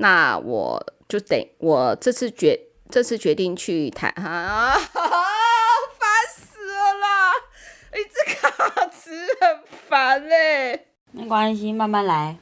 那我就等我这次决这次决定去台 啊，烦死了啦！一直卡词很烦嘞。没关系，慢慢来。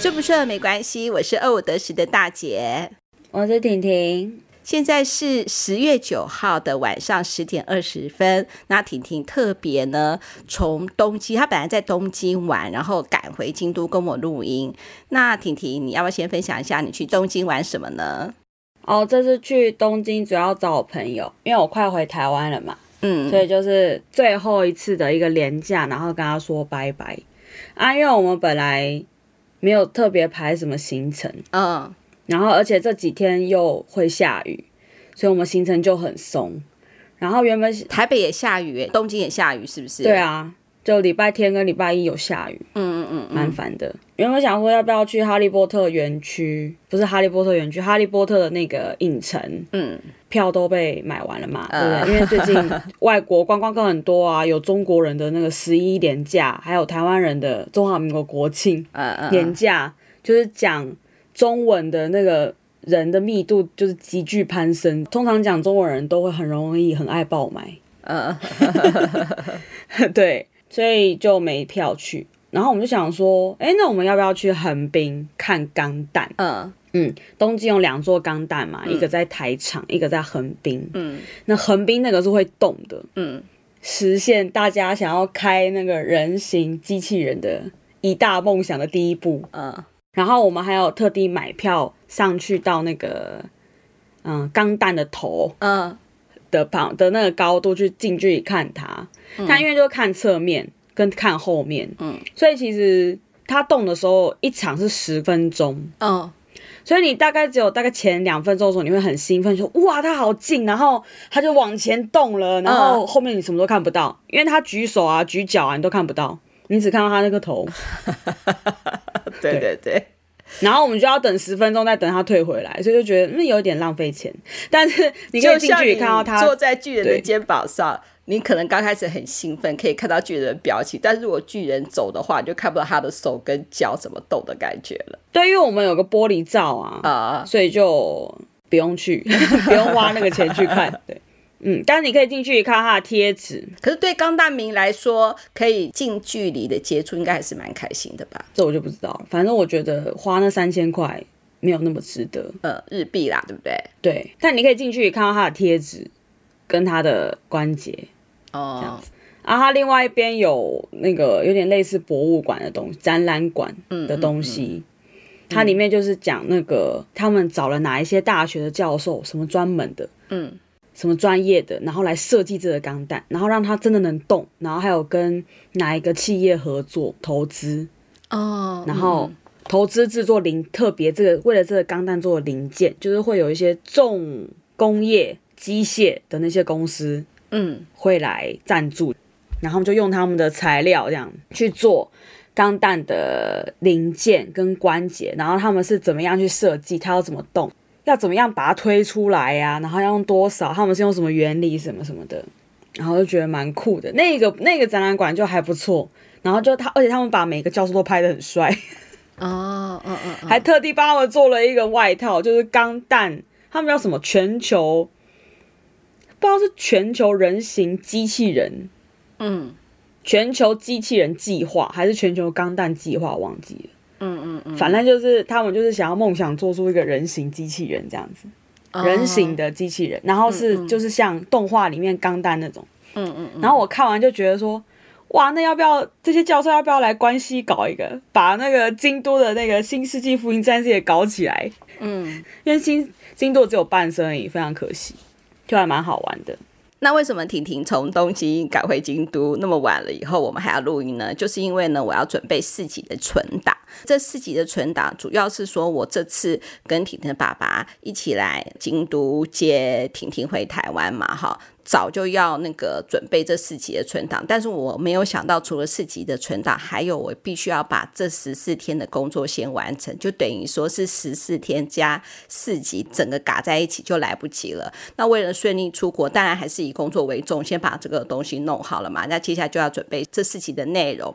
顺不顺没关系，我是二五得十的大姐，我是婷婷。现在是十月九号的晚上十点二十分。那婷婷特别呢，从东京，她本来在东京玩，然后赶回京都跟我录音。那婷婷，你要不要先分享一下你去东京玩什么呢？哦，这次去东京主要找我朋友，因为我快回台湾了嘛，嗯，所以就是最后一次的一个廉假，然后跟他说拜拜啊，因为我们本来没有特别排什么行程，嗯。然后，而且这几天又会下雨，所以我们行程就很松。然后原本台北也下雨，东京也下雨，是不是？对啊，就礼拜天跟礼拜一有下雨，嗯嗯嗯，蛮烦的。原本想说要不要去哈利波特园区，不是哈利波特园区，哈利波特的那个影城，嗯，票都被买完了嘛，对不对？因为最近外国观光客很多啊，有中国人的那个十一连假，还有台湾人的中华民国国庆，嗯嗯，连假就是讲。中文的那个人的密度就是急剧攀升，通常讲中文人都会很容易很爱爆买，嗯，对，所以就没票去。然后我们就想说，哎，那我们要不要去横滨看钢弹？嗯嗯，东京有两座钢弹嘛，嗯、一个在台场，一个在横滨。嗯，那横滨那个是会动的，嗯，实现大家想要开那个人形机器人的一大梦想的第一步。嗯。然后我们还有特地买票上去到那个，嗯，钢弹的头，嗯，的旁的那个高度去近距离看它。它、嗯、因为就看侧面跟看后面，嗯，所以其实它动的时候一场是十分钟，嗯，所以你大概只有大概前两分钟的时候你会很兴奋，说哇它好近，然后它就往前动了，然后后面你什么都看不到，因为它举手啊举脚啊你都看不到。你只看到他那个头，对对对，然后我们就要等十分钟，再等他退回来，所以就觉得那有点浪费钱。但是你可以近距离看到他坐在巨人的肩膀上，你可能刚开始很兴奋，可以看到巨人的表情，但是如果巨人走的话，你就看不到他的手跟脚怎么动的感觉了。对，因为我们有个玻璃罩啊，啊，所以就不用去，不用花那个钱去看。对。嗯，但是你可以进去看他的贴纸。可是对钢弹迷来说，可以近距离的接触，应该还是蛮开心的吧？这我就不知道了。反正我觉得花那三千块没有那么值得。呃，日币啦，对不对？对。但你可以进去看到他的贴纸跟他的关节哦，这样子。然后它另外一边有那个有点类似博物馆的东西，展览馆的东西。嗯嗯嗯。它里面就是讲那个他们找了哪一些大学的教授，什么专门的，嗯。什么专业的，然后来设计这个钢弹，然后让它真的能动，然后还有跟哪一个企业合作投资哦，然后投资制作零特别这个为了这个钢弹做的零件，就是会有一些重工业机械的那些公司，嗯，会来赞助，然后就用他们的材料这样去做钢弹的零件跟关节，然后他们是怎么样去设计，它要怎么动。要怎么样把它推出来呀、啊？然后要用多少？他们是用什么原理什么什么的？然后就觉得蛮酷的。那个那个展览馆就还不错。然后就他，而且他们把每个教授都拍的很帅。哦，嗯嗯，还特地帮他们做了一个外套，就是钢弹，他们叫什么？全球不知道是全球人形机器人，嗯，全球机器人计划还是全球钢弹计划？忘记了。嗯嗯嗯，反正就是他们就是想要梦想做出一个人形机器人这样子，哦、人形的机器人，然后是嗯嗯。就是像动画里面钢弹那种，嗯嗯，嗯，然后我看完就觉得说，哇，那要不要这些教授要不要来关西搞一个，把那个京都的那个新世纪福音战士也搞起来？嗯，因为新京都只有半身而已，非常可惜，就还蛮好玩的。那为什么婷婷从东京赶回京都那么晚了以后，我们还要录音呢？就是因为呢，我要准备四级的存档。这四级的存档主要是说我这次跟婷婷的爸爸一起来京都接婷婷回台湾嘛，哈。早就要那个准备这四级的存档，但是我没有想到，除了四级的存档，还有我必须要把这十四天的工作先完成，就等于说是十四天加四级，整个嘎在一起就来不及了。那为了顺利出国，当然还是以工作为重，先把这个东西弄好了嘛。那接下来就要准备这四级的内容。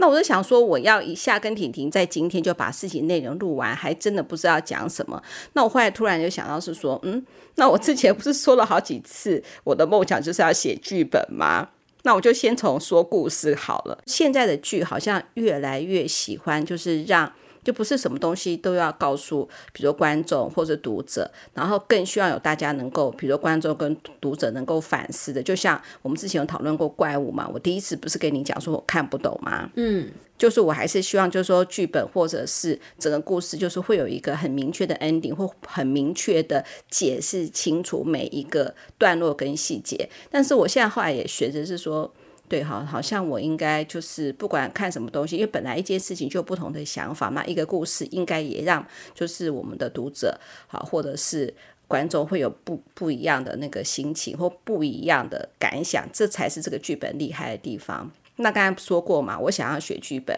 那我就想说，我要一下跟婷婷在今天就把事情内容录完，还真的不知道讲什么。那我后来突然就想到是说，嗯，那我之前不是说了好几次，我的梦想就是要写剧本吗？那我就先从说故事好了。现在的剧好像越来越喜欢，就是让。就不是什么东西都要告诉，比如观众或者读者，然后更需要有大家能够，比如观众跟读者能够反思的。就像我们之前有讨论过怪物嘛，我第一次不是跟你讲说我看不懂吗？嗯，就是我还是希望，就是说剧本或者是整个故事，就是会有一个很明确的 ending，或很明确的解释清楚每一个段落跟细节。但是我现在后来也学着是说。对，好，好像我应该就是不管看什么东西，因为本来一件事情就有不同的想法嘛，一个故事应该也让就是我们的读者好，或者是观众会有不不一样的那个心情或不一样的感想，这才是这个剧本厉害的地方。那刚才说过嘛，我想要学剧本，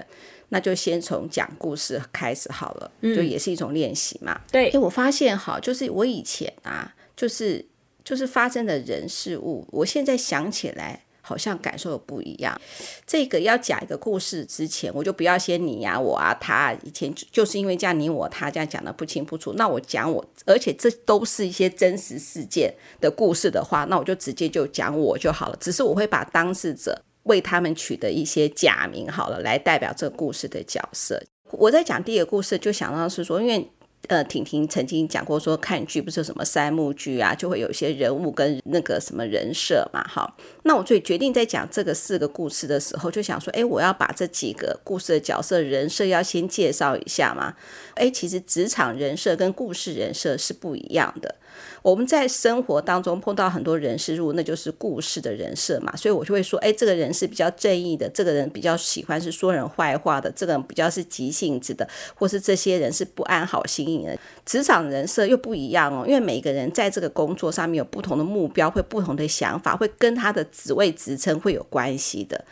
那就先从讲故事开始好了，嗯、就也是一种练习嘛。对，哎我发现哈，就是我以前啊，就是就是发生的人事物，我现在想起来。好像感受不一样。这个要讲一个故事之前，我就不要先你呀、啊、我啊他啊。以前就是因为这样你我他这样讲的不清不楚，那我讲我，而且这都是一些真实事件的故事的话，那我就直接就讲我就好了。只是我会把当事者为他们取的一些假名好了，来代表这个故事的角色。我在讲第一个故事，就想到是说，因为。呃，婷婷曾经讲过说，看剧不是什么三幕剧啊，就会有一些人物跟那个什么人设嘛，哈。那我最决定在讲这个四个故事的时候，就想说，哎，我要把这几个故事的角色人设要先介绍一下嘛。哎，其实职场人设跟故事人设是不一样的。我们在生活当中碰到很多人事物，那就是故事的人设嘛，所以我就会说，哎，这个人是比较正义的，这个人比较喜欢是说人坏话的，这个人比较是急性子的，或是这些人是不安好心职场人设又不一样哦，因为每个人在这个工作上面有不同的目标，会不同的想法，会跟他的职位职称会有关系的。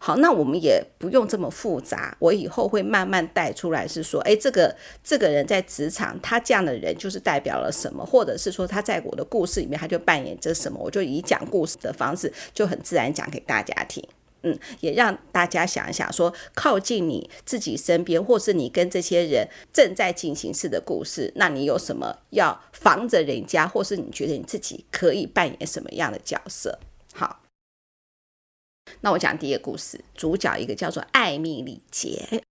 好，那我们也不用这么复杂。我以后会慢慢带出来，是说，哎，这个这个人在职场，他这样的人就是代表了什么，或者是说他在我的故事里面，他就扮演着什么，我就以讲故事的方式，就很自然讲给大家听。嗯，也让大家想一想，说靠近你自己身边，或是你跟这些人正在进行式的故事，那你有什么要防着人家，或是你觉得你自己可以扮演什么样的角色？好。那我讲第一个故事，主角一个叫做艾米丽姐。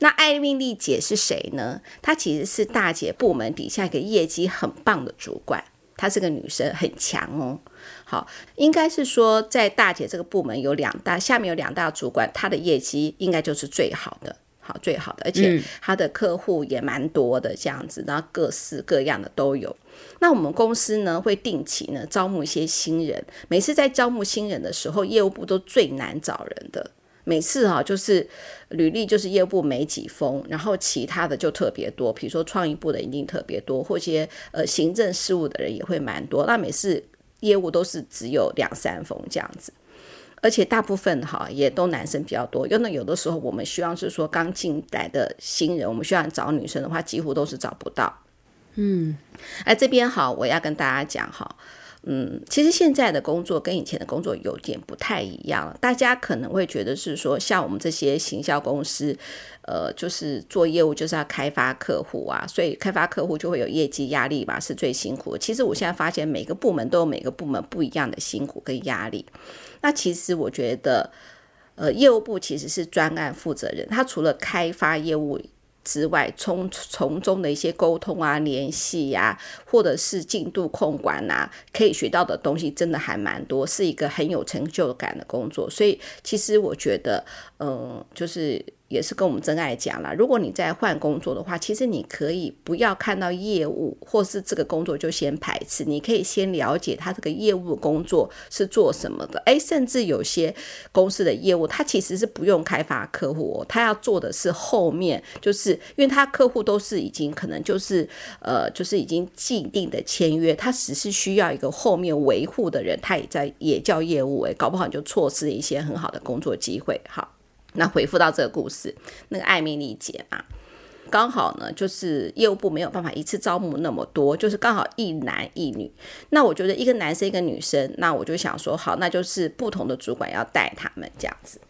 那艾米丽姐是谁呢？她其实是大姐部门底下一个业绩很棒的主管，她是个女生，很强哦。好，应该是说在大姐这个部门有两大，下面有两大主管，她的业绩应该就是最好的。好，最好的，而且她的客户也蛮多的，这样子，然后各式各样的都有。那我们公司呢，会定期呢招募一些新人，每次在招募新人的时候，业务部都最难找人的。每次哈、啊，就是履历就是业务部没几封，然后其他的就特别多，比如说创意部的一定特别多，或些呃行政事务的人也会蛮多。那每次业务都是只有两三封这样子。而且大部分哈也都男生比较多，因为有的时候我们希望是说刚进来的新人，我们需要找女生的话，几乎都是找不到。嗯，哎，这边好，我要跟大家讲哈，嗯，其实现在的工作跟以前的工作有点不太一样，大家可能会觉得是说，像我们这些行销公司，呃，就是做业务就是要开发客户啊，所以开发客户就会有业绩压力嘛，是最辛苦的。其实我现在发现每个部门都有每个部门不一样的辛苦跟压力。那其实我觉得，呃，业务部其实是专案负责人，他除了开发业务之外，从从中的一些沟通啊、联系呀，或者是进度控管啊，可以学到的东西真的还蛮多，是一个很有成就感的工作。所以其实我觉得，嗯、就是也是跟我们真爱讲了，如果你在换工作的话，其实你可以不要看到业务或是这个工作就先排斥，你可以先了解他这个业务工作是做什么的。诶，甚至有些公司的业务，他其实是不用开发客户哦，他要做的是后面，就是因为他客户都是已经可能就是呃，就是已经既定的签约，他只是需要一个后面维护的人，他也在也叫业务诶，搞不好你就错失一些很好的工作机会。好。那回复到这个故事，那个艾米丽姐嘛，刚好呢，就是业务部没有办法一次招募那么多，就是刚好一男一女。那我觉得一个男生一个女生，那我就想说，好，那就是不同的主管要带他们这样子。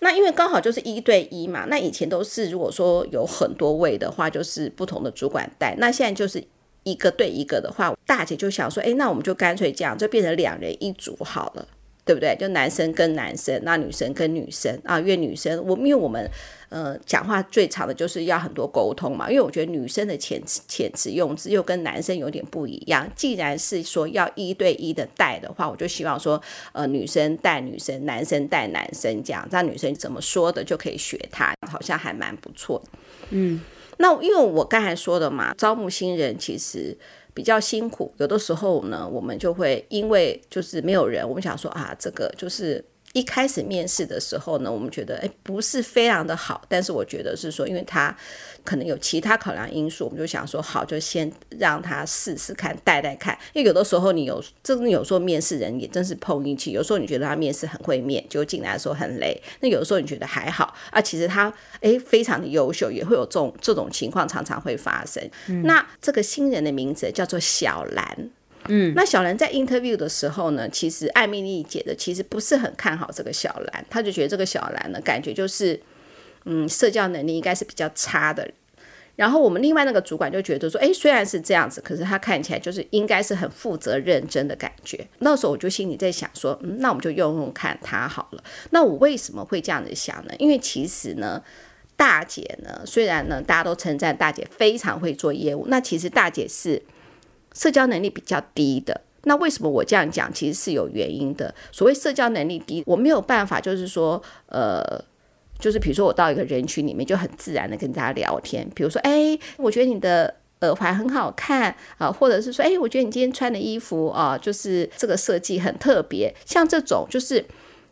那因为刚好就是一对一嘛，那以前都是如果说有很多位的话，就是不同的主管带。那现在就是一个对一个的话，大姐就想说，诶，那我们就干脆这样，就变成两人一组好了。对不对？就男生跟男生，那女生跟女生啊，因为女生，我因为我们呃讲话最长的就是要很多沟通嘛。因为我觉得女生的遣词遣词用字又跟男生有点不一样。既然是说要一对一的带的话，我就希望说呃女生带女生，男生带男生这样，让女生怎么说的就可以学他，好像还蛮不错。嗯，那因为我刚才说的嘛，招募新人其实。比较辛苦，有的时候呢，我们就会因为就是没有人，我们想说啊，这个就是。一开始面试的时候呢，我们觉得诶不是非常的好，但是我觉得是说，因为他可能有其他考量因素，我们就想说好，就先让他试试看，带带看。因为有的时候你有，真的有时候面试人也真是碰运气，有时候你觉得他面试很会面，就进来的时候很雷。那有的时候你觉得还好啊，其实他诶非常的优秀，也会有这种这种情况常常会发生。嗯、那这个新人的名字叫做小兰。嗯，那小兰在 interview 的时候呢，其实艾米丽姐的其实不是很看好这个小兰，她就觉得这个小兰呢，感觉就是，嗯，社交能力应该是比较差的。然后我们另外那个主管就觉得说，诶，虽然是这样子，可是他看起来就是应该是很负责认真的感觉。那时候我就心里在想说，嗯，那我们就用用看他好了。那我为什么会这样子想呢？因为其实呢，大姐呢，虽然呢大家都称赞大姐非常会做业务，那其实大姐是。社交能力比较低的，那为什么我这样讲？其实是有原因的。所谓社交能力低，我没有办法，就是说，呃，就是比如说我到一个人群里面，就很自然的跟大家聊天。比如说，哎，我觉得你的耳环很好看啊，或者是说，哎，我觉得你今天穿的衣服啊，就是这个设计很特别。像这种，就是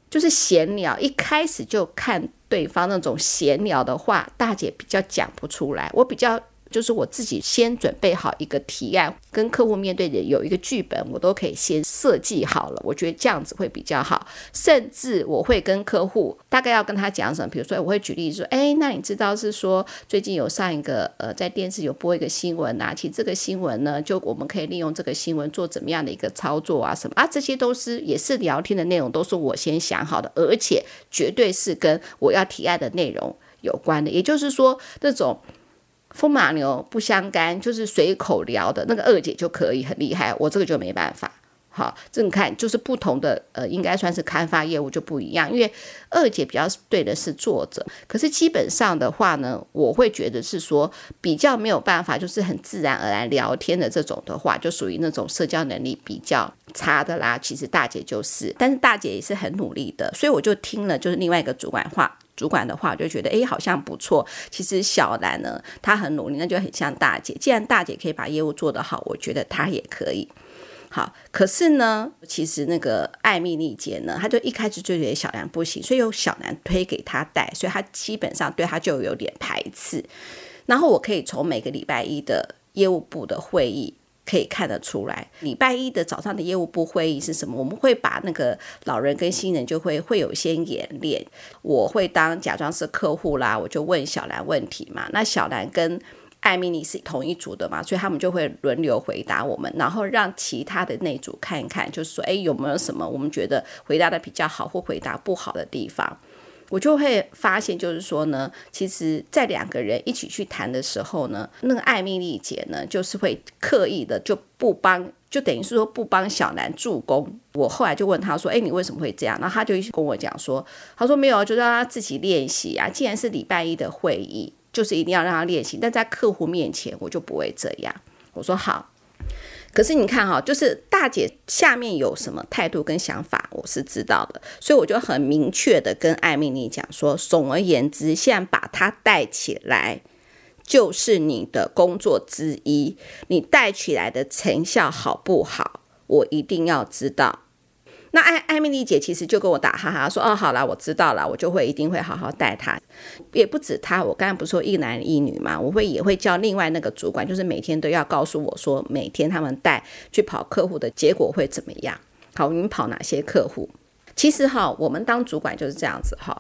就是闲聊，一开始就看对方那种闲聊的话，大姐比较讲不出来，我比较。就是我自己先准备好一个提案，跟客户面对的有一个剧本，我都可以先设计好了。我觉得这样子会比较好。甚至我会跟客户大概要跟他讲什么，比如说我会举例说，哎，那你知道是说最近有上一个呃，在电视有播一个新闻啊，其实这个新闻呢，就我们可以利用这个新闻做怎么样的一个操作啊，什么啊，这些都是也是聊天的内容，都是我先想好的，而且绝对是跟我要提案的内容有关的。也就是说，这种。风马牛不相干，就是随口聊的那个二姐就可以很厉害，我这个就没办法。好，这你看，就是不同的呃，应该算是开发业务就不一样，因为二姐比较对的是作者，可是基本上的话呢，我会觉得是说比较没有办法，就是很自然而然聊天的这种的话，就属于那种社交能力比较差的啦。其实大姐就是，但是大姐也是很努力的，所以我就听了就是另外一个主管话。主管的话，我就觉得哎，好像不错。其实小兰呢，她很努力，那就很像大姐。既然大姐可以把业务做得好，我觉得她也可以。好，可是呢，其实那个艾米丽姐呢，她就一开始就觉得小兰不行，所以由小兰推给她带，所以她基本上对她就有点排斥。然后我可以从每个礼拜一的业务部的会议。可以看得出来，礼拜一的早上的业务部会议是什么？我们会把那个老人跟新人就会会有一些演练。我会当假装是客户啦，我就问小兰问题嘛。那小兰跟艾米丽是同一组的嘛，所以他们就会轮流回答我们，然后让其他的那组看一看，就是说，哎，有没有什么我们觉得回答的比较好或回答不好的地方。我就会发现，就是说呢，其实，在两个人一起去谈的时候呢，那个艾米丽姐呢，就是会刻意的就不帮，就等于是说不帮小兰助攻。我后来就问他说：“哎，你为什么会这样？”然后他就跟我讲说：“他说没有，就让他自己练习啊。既然是礼拜一的会议，就是一定要让他练习。但在客户面前，我就不会这样。”我说好。可是你看哈，就是大姐下面有什么态度跟想法，我是知道的，所以我就很明确的跟艾米丽讲说，总而言之，现在把她带起来，就是你的工作之一，你带起来的成效好不好，我一定要知道。那艾艾米丽姐其实就跟我打哈哈说，哦，好了，我知道了，我就会一定会好好带她，也不止她，我刚才不是说一男一女嘛，我会也会叫另外那个主管，就是每天都要告诉我说，每天他们带去跑客户的结果会怎么样？好，你们跑哪些客户？其实哈，我们当主管就是这样子哈，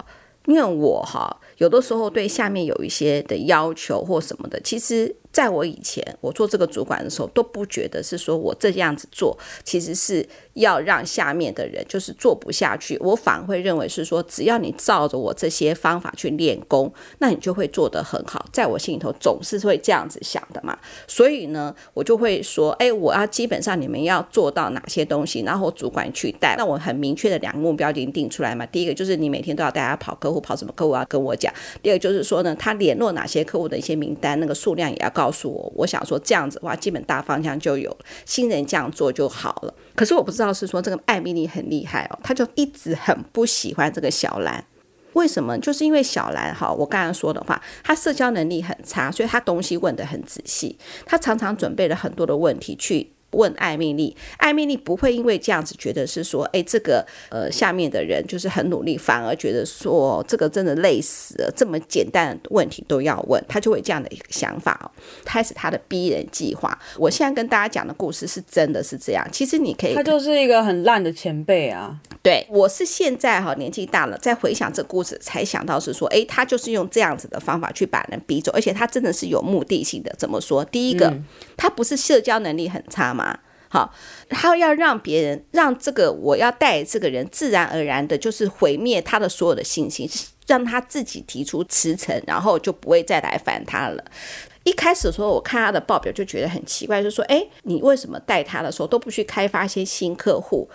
因为我哈有的时候对下面有一些的要求或什么的，其实。在我以前，我做这个主管的时候，都不觉得是说我这样子做，其实是要让下面的人就是做不下去。我反而会认为是说，只要你照着我这些方法去练功，那你就会做得很好。在我心里头总是会这样子想的嘛。所以呢，我就会说，哎，我要基本上你们要做到哪些东西，然后主管去带。那我很明确的两个目标已经定出来嘛。第一个就是你每天都要带他跑客户，跑什么客户要跟我讲。第二个就是说呢，他联络哪些客户的一些名单，那个数量也要高。告诉我，我想说这样子的话，基本大方向就有了，新人这样做就好了。可是我不知道是说这个艾米丽很厉害哦，她就一直很不喜欢这个小兰。为什么？就是因为小兰哈，我刚刚说的话，她社交能力很差，所以她东西问得很仔细，她常常准备了很多的问题去。问艾米丽，艾米丽不会因为这样子觉得是说，哎，这个呃下面的人就是很努力，反而觉得说这个真的累死了，这么简单的问题都要问，他就会这样的一个想法哦，开始他的逼人计划。我现在跟大家讲的故事是真的是这样，其实你可以，他就是一个很烂的前辈啊。对，我是现在哈年纪大了，再回想这故事，才想到是说，哎，他就是用这样子的方法去把人逼走，而且他真的是有目的性的。怎么说？第一个，嗯、他不是社交能力很差吗？好，他要让别人让这个我要带这个人自然而然的，就是毁灭他的所有的信心，让他自己提出辞呈，然后就不会再来烦他了。一开始的时候，我看他的报表就觉得很奇怪，就说：哎，你为什么带他的时候都不去开发一些新客户，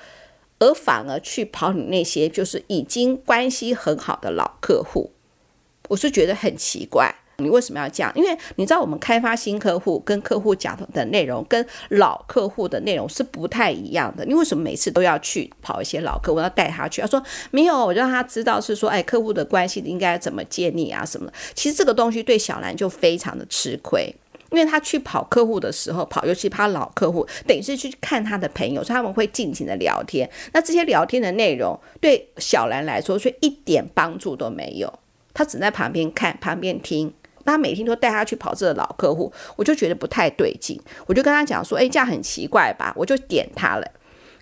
而反而去跑你那些就是已经关系很好的老客户？我是觉得很奇怪。你为什么要这样？因为你知道，我们开发新客户跟客户讲的内容跟老客户的内容是不太一样的。你为什么每次都要去跑一些老客户，要带他去？他说没有，我就让他知道是说，哎，客户的关系应该怎么建立啊什么的。其实这个东西对小兰就非常的吃亏，因为他去跑客户的时候，跑尤其他老客户，等于是去看他的朋友，所以他们会尽情的聊天。那这些聊天的内容对小兰来说却一点帮助都没有，他只在旁边看，旁边听。他每天都带他去跑这个老客户，我就觉得不太对劲，我就跟他讲说，哎，这样很奇怪吧？我就点他了。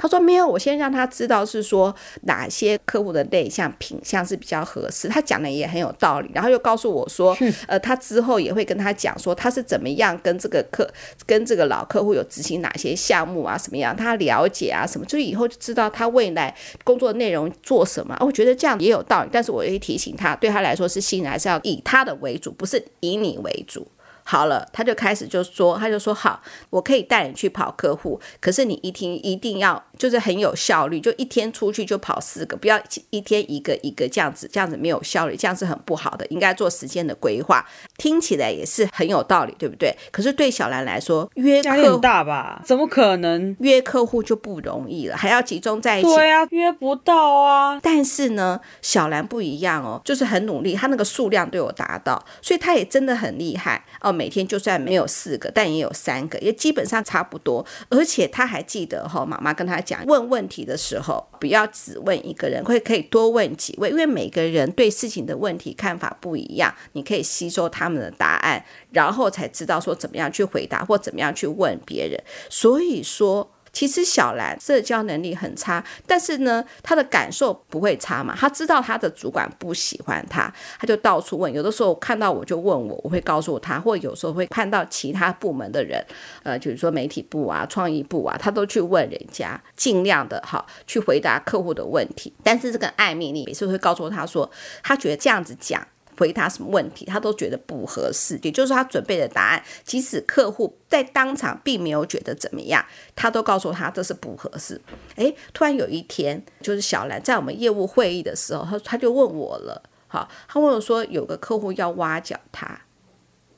他说没有，我先让他知道是说哪些客户的类项品项是比较合适。他讲的也很有道理，然后又告诉我说，呃，他之后也会跟他讲说他是怎么样跟这个客跟这个老客户有执行哪些项目啊，什么样他了解啊什么，就以后就知道他未来工作内容做什么。我觉得这样也有道理，但是我也提醒他，对他来说是新人，还是要以他的为主，不是以你为主。好了，他就开始就说，他就说好，我可以带你去跑客户，可是你一天一定要就是很有效率，就一天出去就跑四个，不要一天一个一个这样子，这样子没有效率，这样是很不好的，应该做时间的规划。听起来也是很有道理，对不对？可是对小兰来说，约客户大吧？怎么可能约客户就不容易了，还要集中在一起？对啊，约不到啊。但是呢，小兰不一样哦，就是很努力，她那个数量都有达到，所以她也真的很厉害哦。每天就算没有四个，但也有三个，也基本上差不多。而且他还记得哈、妈妈跟他讲，问问题的时候不要只问一个人，会可以多问几位，因为每个人对事情的问题看法不一样，你可以吸收他们的答案，然后才知道说怎么样去回答或怎么样去问别人。所以说。其实小兰社交能力很差，但是呢，她的感受不会差嘛。她知道她的主管不喜欢她，她就到处问。有的时候看到我就问我，我会告诉她，或有时候会看到其他部门的人，呃，就是说媒体部啊、创意部啊，她都去问人家，尽量的哈去回答客户的问题。但是这个艾米丽每次会告诉她说，她觉得这样子讲。回答什么问题，他都觉得不合适。也就是，他准备的答案，即使客户在当场并没有觉得怎么样，他都告诉他这是不合适。诶，突然有一天，就是小兰在我们业务会议的时候，他他就问我了，好，他问我说有个客户要挖角他，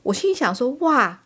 我心想说哇，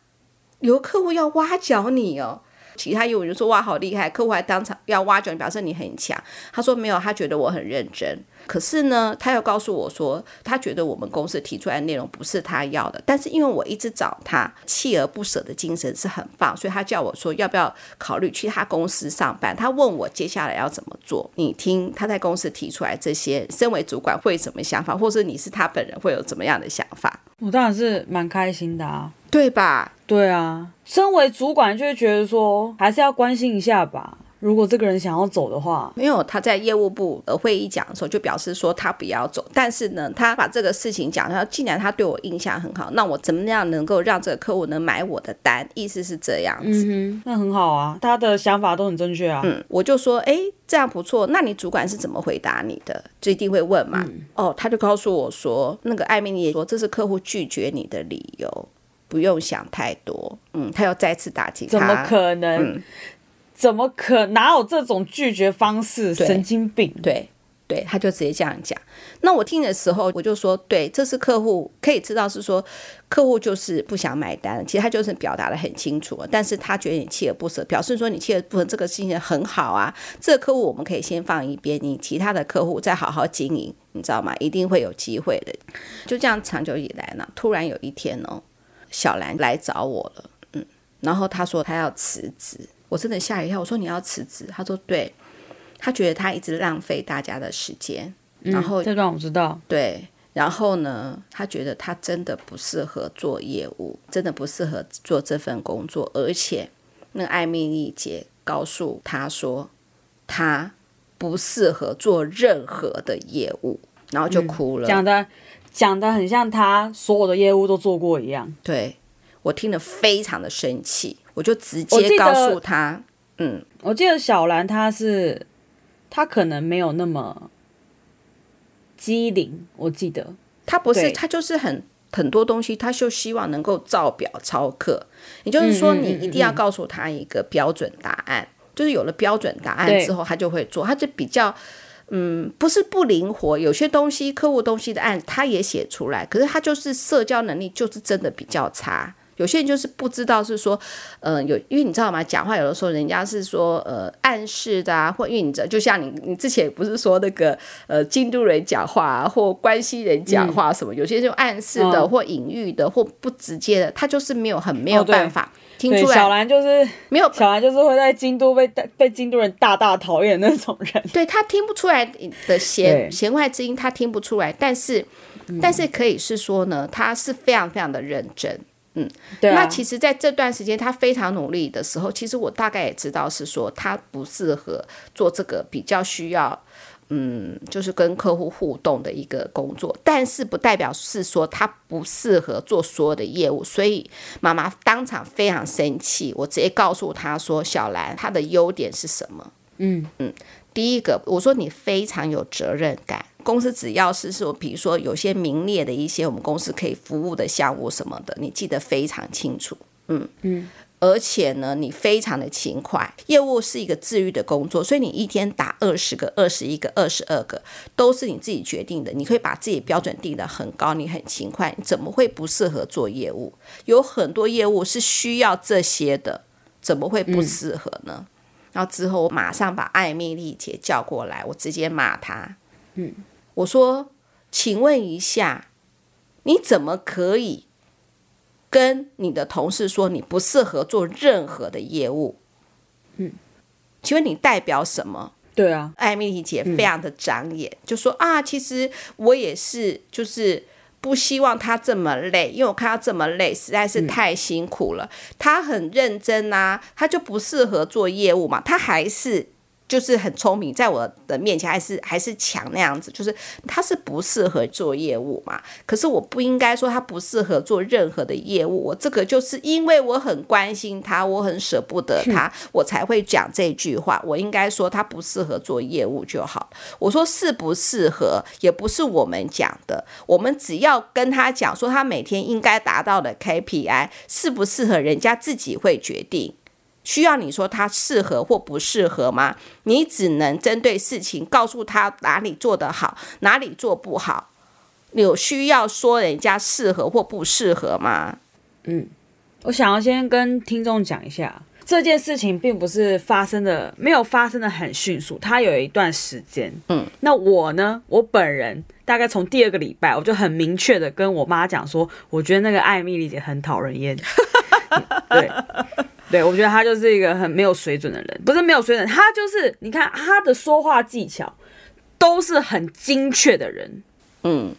有个客户要挖角你哦。其他业务员说哇，好厉害，客户还当场要挖角，表示你很强。他说没有，他觉得我很认真。可是呢，他又告诉我说，他觉得我们公司提出来的内容不是他要的。但是因为我一直找他，锲而不舍的精神是很棒，所以他叫我说要不要考虑去他公司上班。他问我接下来要怎么做。你听他在公司提出来这些，身为主管会什么想法，或者你是他本人会有怎么样的想法？我当然是蛮开心的啊，对吧？对啊，身为主管就会觉得说还是要关心一下吧。如果这个人想要走的话，没有他在业务部的会议讲的时候就表示说他不要走，但是呢，他把这个事情讲，他既然他对我印象很好，那我怎么样能够让这个客户能买我的单？意思是这样子，嗯哼，那很好啊，他的想法都很正确啊。嗯，我就说，哎，这样不错。那你主管是怎么回答你的？就一定会问嘛。嗯、哦，他就告诉我说，那个艾米丽也说这是客户拒绝你的理由，不用想太多。嗯，他要再次打击他，怎么可能？嗯怎么可哪有这种拒绝方式？神经病！对对，他就直接这样讲。那我听的时候，我就说，对，这是客户可以知道是说，客户就是不想买单。其实他就是表达的很清楚，但是他觉得你锲而不舍，表示说你锲而不舍，这个事情很好啊。这个客户我们可以先放一边，你其他的客户再好好经营，你知道吗？一定会有机会的。就这样长久以来呢，突然有一天哦，小兰来找我了，嗯，然后他说他要辞职。我真的吓一跳，我说你要辞职？他说对，他觉得他一直浪费大家的时间，嗯、然后这段我知道。对，然后呢，他觉得他真的不适合做业务，真的不适合做这份工作，而且那艾米丽姐告诉他说，他不适合做任何的业务，然后就哭了，嗯、讲的讲的很像他所有的业务都做过一样。对，我听了非常的生气。我就直接告诉他，嗯，我记得小兰她是，她可能没有那么机灵，我记得她不是，她就是很很多东西，她就希望能够照表抄课。也就是说，你一定要告诉他一个标准答案，嗯嗯嗯嗯，就是有了标准答案之后，他就会做。他就比较，嗯，不是不灵活，有些东西客户东西的案他也写出来，可是他就是社交能力就是真的比较差。有些人就是不知道是说，嗯、呃，有，因为你知道吗？讲话有的时候人家是说，呃，暗示的啊，或因为你知道，就像你，你之前不是说那个，呃，京都人讲话啊，或关西人讲话什么，嗯、有些就暗示的，或隐喻的，或不直接的，他就是没有很没有办法、哦、听出来。小兰就是没有，小兰就是会在京都被被京都人大大讨厌那种人。对，他听不出来的弦弦外之音，他听不出来，但是、嗯、但是可以是说呢，他是非常非常的认真。嗯，对啊，那其实在这段时间他非常努力的时候，其实我大概也知道是说他不适合做这个比较需要，嗯，就是跟客户互动的一个工作，但是不代表是说他不适合做所有的业务。所以妈妈当场非常生气，我直接告诉他说：“小兰，她的优点是什么？”嗯嗯，第一个我说你非常有责任感。公司只要是说，比如说有些名列的一些我们公司可以服务的项目什么的，你记得非常清楚，嗯嗯，而且呢，你非常的勤快。业务是一个治愈的工作，所以你一天打二十个、二十一个、二十二个，都是你自己决定的。你可以把自己标准定得很高，你很勤快，你怎么会不适合做业务？有很多业务是需要这些的，怎么会不适合呢？嗯、然后之后我马上把艾米丽姐叫过来，我直接骂她，嗯。我说，请问一下，你怎么可以跟你的同事说你不适合做任何的业务？嗯，请问你代表什么？对啊，艾米丽姐非常的长眼，嗯、就说啊，其实我也是，就是不希望他这么累，因为我看他这么累，实在是太辛苦了。嗯、他很认真啊，他就不适合做业务嘛，他还是。就是很聪明，在我的面前还是还是强那样子，就是他是不适合做业务嘛。可是我不应该说他不适合做任何的业务，我这个就是因为我很关心他，我很舍不得他，我才会讲这句话。我应该说他不适合做业务就好。我说适不适合也不是我们讲的，我们只要跟他讲说他每天应该达到的 KPI 适不适合，人家自己会决定。需要你说他适合或不适合吗？你只能针对事情告诉他哪里做得好，哪里做不好。有需要说人家适合或不适合吗？嗯，我想要先跟听众讲一下，这件事情并不是发生的，没有发生的很迅速，它有一段时间。嗯，那我呢，我本人大概从第二个礼拜，我就很明确的跟我妈讲说，我觉得那个艾米丽姐很讨人厌。对，对，我觉得他就是一个很没有水准的人，不是没有水准，他就是你看他的说话技巧都是很精确的人。嗯，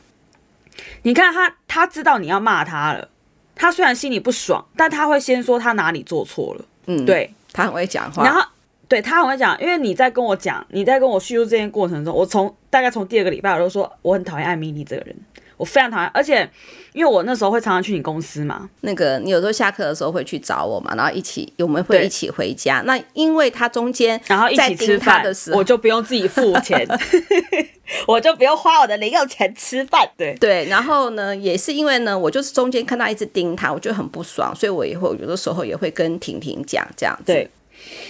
你看他他知道你要骂他了。他虽然心里不爽，但他会先说他哪里做错了。嗯，对，他很会讲话。然后，对，他很会讲，因为你在跟我讲，你在跟我叙述这件过程中，我从大概从第二个礼拜，我就说我很讨厌艾米丽这个人，我非常讨厌。而且，因为我那时候会常常去你公司嘛，那个你有时候下课的时候会去找我嘛，然后一起我们会一起回家。那因为他中间然后一起吃饭的时候，我就不用自己付钱。我就不用花我的零用钱吃饭，对对。然后呢，也是因为呢，我就是中间看到一直盯他，我就很不爽，所以我以后有的时候也会跟婷婷讲这样子。对，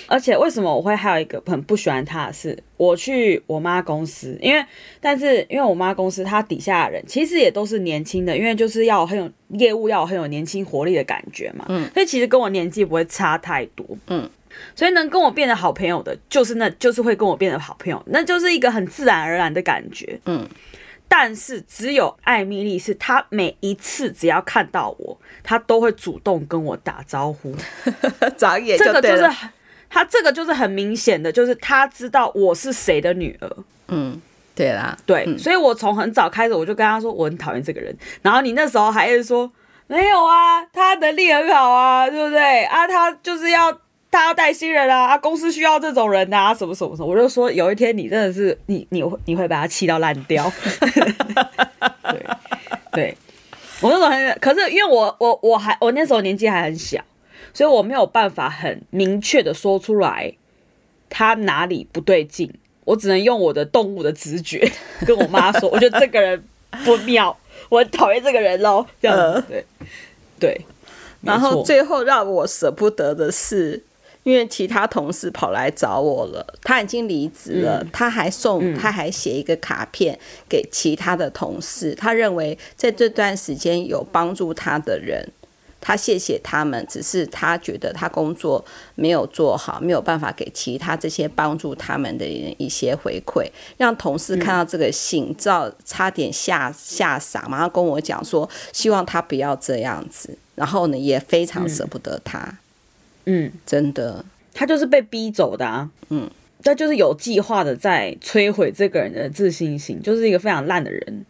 而且为什么我会还有一个很不喜欢他的是，我去我妈公司，因为但是因为我妈公司她底下的人其实也都是年轻的，因为就是要很有业务，要很有年轻活力的感觉嘛。嗯，所以其实跟我年纪不会差太多。嗯。所以能跟我变得好朋友的，就是那，就是会跟我变得好朋友，那就是一个很自然而然的感觉。嗯，但是只有艾米丽是，她每一次只要看到我，她都会主动跟我打招呼，眨眼就这个就是她这个就是很明显的，就是他知道我是谁的女儿。嗯，对啦，对，嗯、所以我从很早开始我就跟他说我很讨厌这个人，然后你那时候还是说没有啊，他能力很好啊，对不对啊？他就是要。他要带新人啊，公司需要这种人啊，什么什么什么，我就说有一天你真的是你你你会把他气到烂掉。对，对我那时候很，可是因为我我我还我那时候年纪还很小，所以我没有办法很明确的说出来他哪里不对劲，我只能用我的动物的直觉跟我妈说，我觉得这个人不妙，我讨厌这个人喽。这样子，对对，然后最后让我舍不得的是。因为其他同事跑来找我了，他已经离职了，嗯、他还送，嗯、他还写一个卡片给其他的同事，他认为在这段时间有帮助他的人，他谢谢他们，只是他觉得他工作没有做好，没有办法给其他这些帮助他们的人一些回馈，让同事看到这个信，照、嗯、差点吓吓傻，马上跟我讲说，希望他不要这样子，然后呢，也非常舍不得他。嗯嗯，真的，他就是被逼走的啊。嗯，他就是有计划的在摧毁这个人的自信心，就是一个非常烂的人。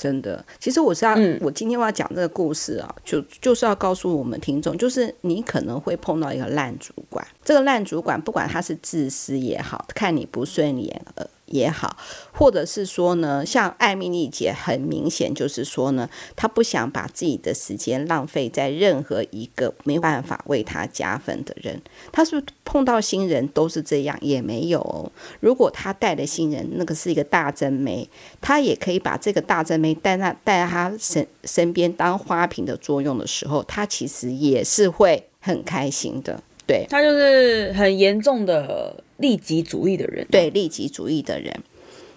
真的，其实我是要，嗯、我今天我要讲这个故事啊，就就是要告诉我们听众，就是你可能会碰到一个烂主管，这个烂主管不管他是自私也好，看你不顺眼了。也好，或者是说呢，像艾米丽姐，很明显就是说呢，她不想把自己的时间浪费在任何一个没办法为她加分的人。她是不是碰到新人都是这样？也没有。如果她带的新人那个是一个大正妹，她也可以把这个大正妹带在带在她身身边当花瓶的作用的时候，她其实也是会很开心的。对，她就是很严重的。利己主义的人，对利己主义的人，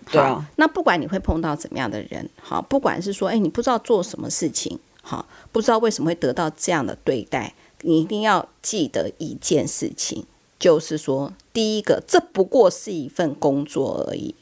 好，啊、那不管你会碰到怎么样的人，好，不管是说，哎，你不知道做什么事情，好，不知道为什么会得到这样的对待，你一定要记得一件事情，就是说，第一个，这不过是一份工作而已，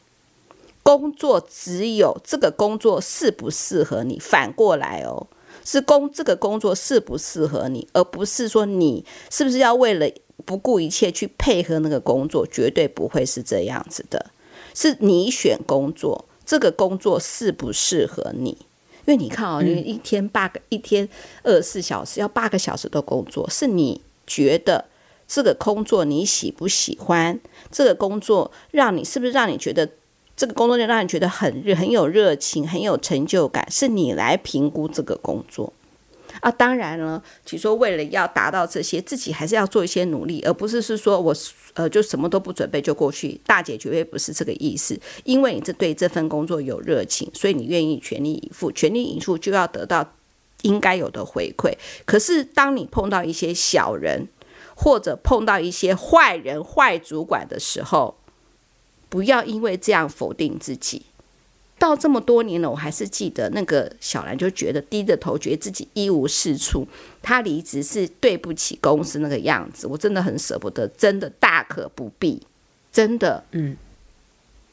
工作只有这个工作适不适合你，反过来哦，是工这个工作适不适合你，而不是说你是不是要为了。不顾一切去配合那个工作，绝对不会是这样子的。是你选工作，这个工作适不适合你？因为你看哦，你一天八个，一天二十四小时，要八个小时的工作，是你觉得这个工作你喜不喜欢？这个工作让你是不是让你觉得这个工作让你觉得很热、很有热情、很有成就感？是你来评估这个工作。啊，当然了，其实说为了要达到这些，自己还是要做一些努力，而不是是说我呃就什么都不准备就过去。大姐绝对不是这个意思，因为你这对这份工作有热情，所以你愿意全力以赴，全力以赴就要得到应该有的回馈。可是当你碰到一些小人，或者碰到一些坏人、坏主管的时候，不要因为这样否定自己。到这么多年了，我还是记得那个小兰就觉得低着头，觉得自己一无是处。她离职是对不起公司那个样子，我真的很舍不得，真的大可不必，真的。嗯。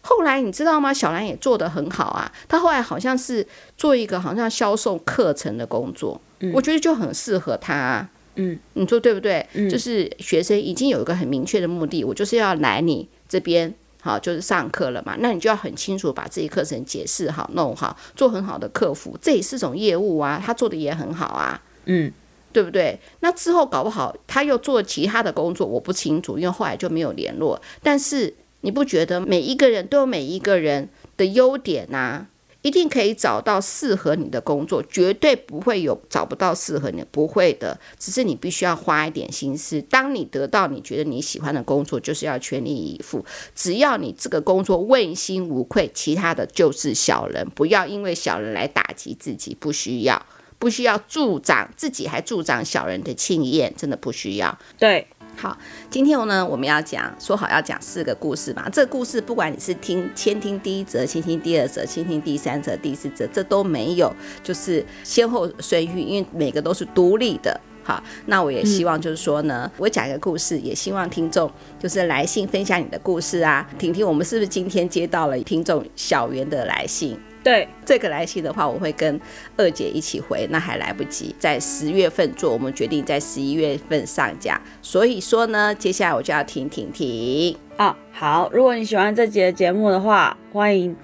后来你知道吗？小兰也做得很好啊。她后来好像是做一个好像销售课程的工作，嗯、我觉得就很适合她、啊。嗯，你说对不对？嗯、就是学生已经有一个很明确的目的，我就是要来你这边。好，就是上课了嘛，那你就要很清楚把这些课程解释好、弄好，做很好的客服，这也是种业务啊，他做的也很好啊，嗯，对不对？那之后搞不好他又做其他的工作，我不清楚，因为后来就没有联络。但是你不觉得每一个人都有每一个人的优点呐？一定可以找到适合你的工作，绝对不会有找不到适合你的，不会的。只是你必须要花一点心思。当你得到你觉得你喜欢的工作，就是要全力以赴。只要你这个工作问心无愧，其他的就是小人。不要因为小人来打击自己，不需要，不需要助长自己，还助长小人的气焰，真的不需要。对。好，今天呢，我们要讲，说好要讲四个故事嘛。这个故事不管你是听先听第一则，先听第二则，先听第三则、第四则，这都没有，就是先后顺序，因为每个都是独立的。好，那我也希望就是说呢，我讲一个故事，也希望听众就是来信分享你的故事啊，婷婷我们是不是今天接到了听众小圆的来信。对这个来信的话，我会跟二姐一起回，那还来不及，在十月份做，我们决定在十一月份上架。所以说呢，接下来我就要停停停啊。好，如果你喜欢这集的节目的话，欢迎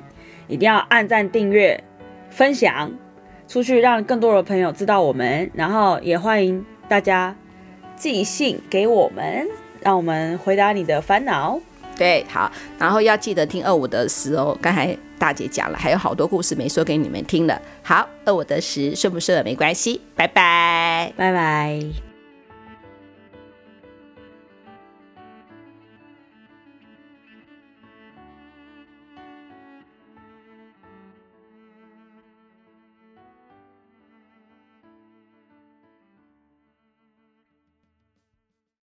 一定要按赞、订阅、分享出去，让更多的朋友知道我们。然后也欢迎大家寄信给我们，让我们回答你的烦恼。对，好，然后要记得听二五得十哦。刚才大姐讲了，还有好多故事没说给你们听呢。好，二我得十，顺不顺没关系。拜拜，拜拜。